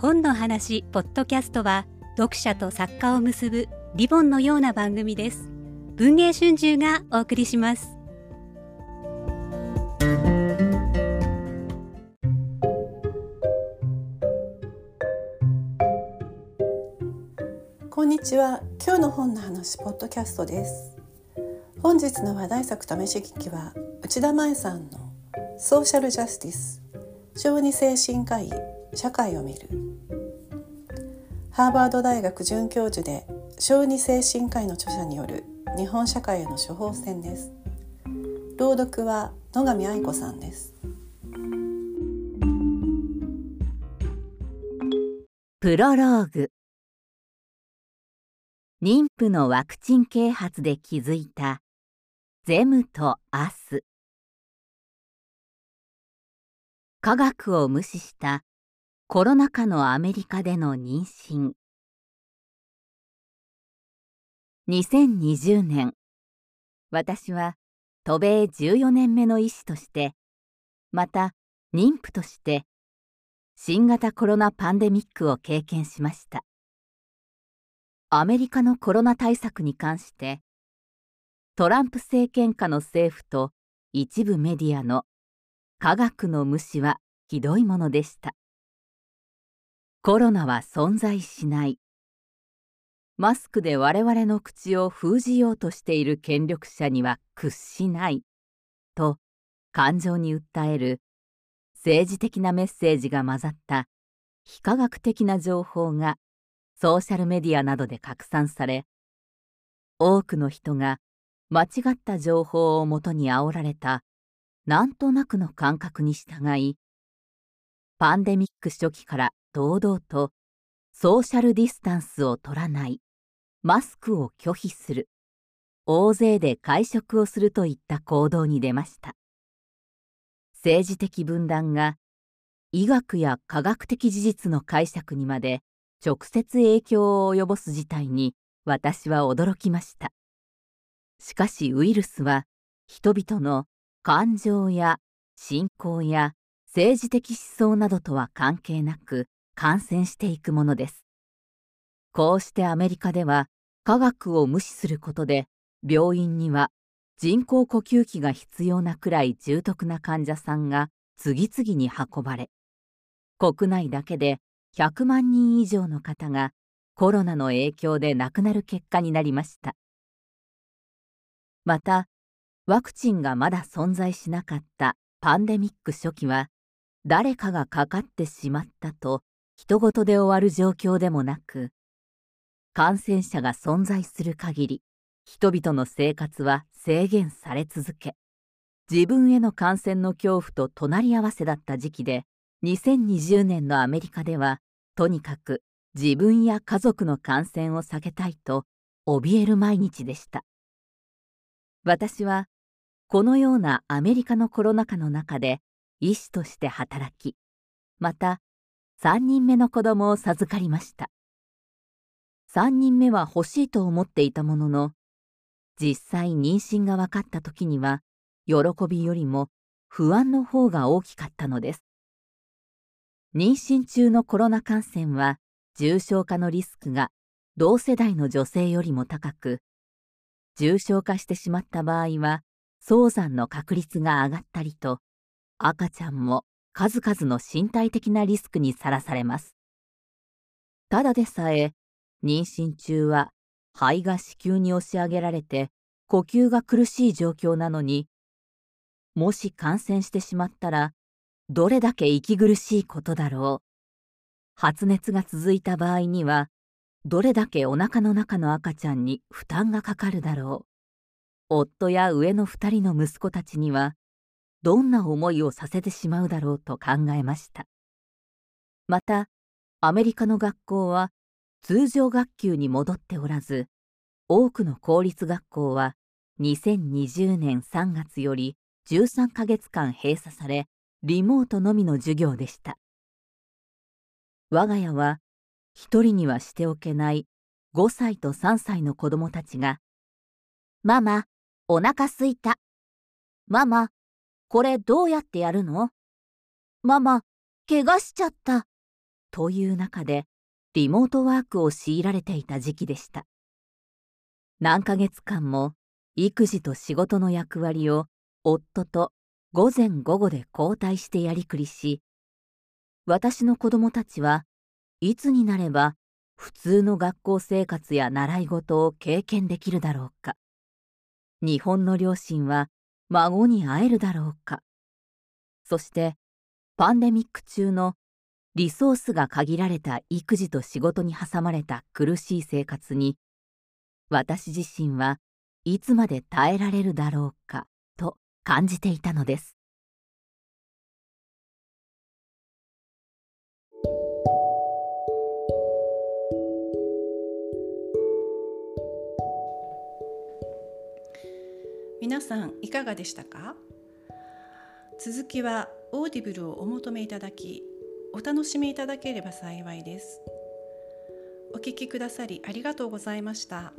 本の話ポッドキャストは読者と作家を結ぶリボンのような番組です。文藝春秋がお送りします。こんにちは。今日の本の話ポッドキャストです。本日の話題作試し聞きは内田舞さんのソーシャルジャスティス小児精神科医社会を見る。ハーバード大学准教授で小児精神科医の著者による日本社会への処方箋です。朗読は野上愛子さんです。プロローグ。妊婦のワクチン啓発で気づいたゼムとアス。科学を無視したコロナ禍のアメリカでの妊娠。2020年。私は渡米14年目の医師としてまた妊婦として新型コロナパンデミックを経験しました。アメリカのコロナ対策に関してトランプ政権下の政府と一部メディアの科学の無視はひどいものでした。コロナは存在しない。マスクで我々の口を封じようとしている権力者には屈しない。と感情に訴える政治的なメッセージが混ざった非科学的な情報がソーシャルメディアなどで拡散され多くの人が間違った情報をもとに煽られたなんとなくの感覚に従い、パンデミック初期から堂々とソーシャルディスタンスを取らない、マスクを拒否する、大勢で会食をするといった行動に出ました。政治的分断が医学や科学的事実の解釈にまで直接影響を及ぼす事態に私は驚きました。しかしウイルスは人々の感情や信仰や政治的思想などとは関係なく感染していくものです。こうしてアメリカでは科学を無視することで病院には人工呼吸器が必要なくらい重篤な患者さんが次々に運ばれ国内だけで100万人以上の方がコロナの影響で亡くなる結果になりましたまたワクチンがまだ存在しなかったパンデミック初期は誰かがかかってしまったと人事で終わる状況でもなく感染者が存在する限り人々の生活は制限され続け自分への感染の恐怖と隣り合わせだった時期で2020年のアメリカではとにかく自分や家族の感染を避けたいと怯える毎日でした。私はこのようなアメリカのコロナ禍の中で医師として働き、また3人目の子供を授かりました。3人目は欲しいと思っていたものの、実際妊娠が分かった時には、喜びよりも不安の方が大きかったのです。妊娠中のコロナ感染は重症化のリスクが同世代の女性よりも高く、重症化してしまった場合は早産の確率が上がったりと赤ちゃんも数々の身体的なリスクにさらされます。ただでさえ妊娠中は肺が子宮に押し上げられて呼吸が苦しい状況なのにもし感染してしまったらどれだけ息苦しいことだろう。発熱が続いた場合にはどれだけお腹の中の赤ちゃんに負担がかかるだろう。夫や上の2人の息子たちにはどんな思いをさせてしまうだろうと考えましたまたアメリカの学校は通常学級に戻っておらず多くの公立学校は2020年3月より13ヶ月間閉鎖されリモートのみの授業でした我が家は一人にはしておけない5歳と3歳の子供たちが「ママお腹すいた。ママ、これどうやってやるの？ママ、怪我しちゃった。という中でリモートワークを強いられていた時期でした。何ヶ月間も育児と仕事の役割を夫と午前午後で交代してやりくりし、私の子供たちはいつになれば普通の学校生活や習い事を経験できるだろうか。日本の両親は孫に会えるだろうか。そして、パンデミック中のリソースが限られた育児と仕事に挟まれた苦しい生活に、私自身はいつまで耐えられるだろうかと感じていたのです。皆さんいかがでしたか？続きはオーディブルをお求めいただきお楽しみいただければ幸いですお聞きくださりありがとうございました。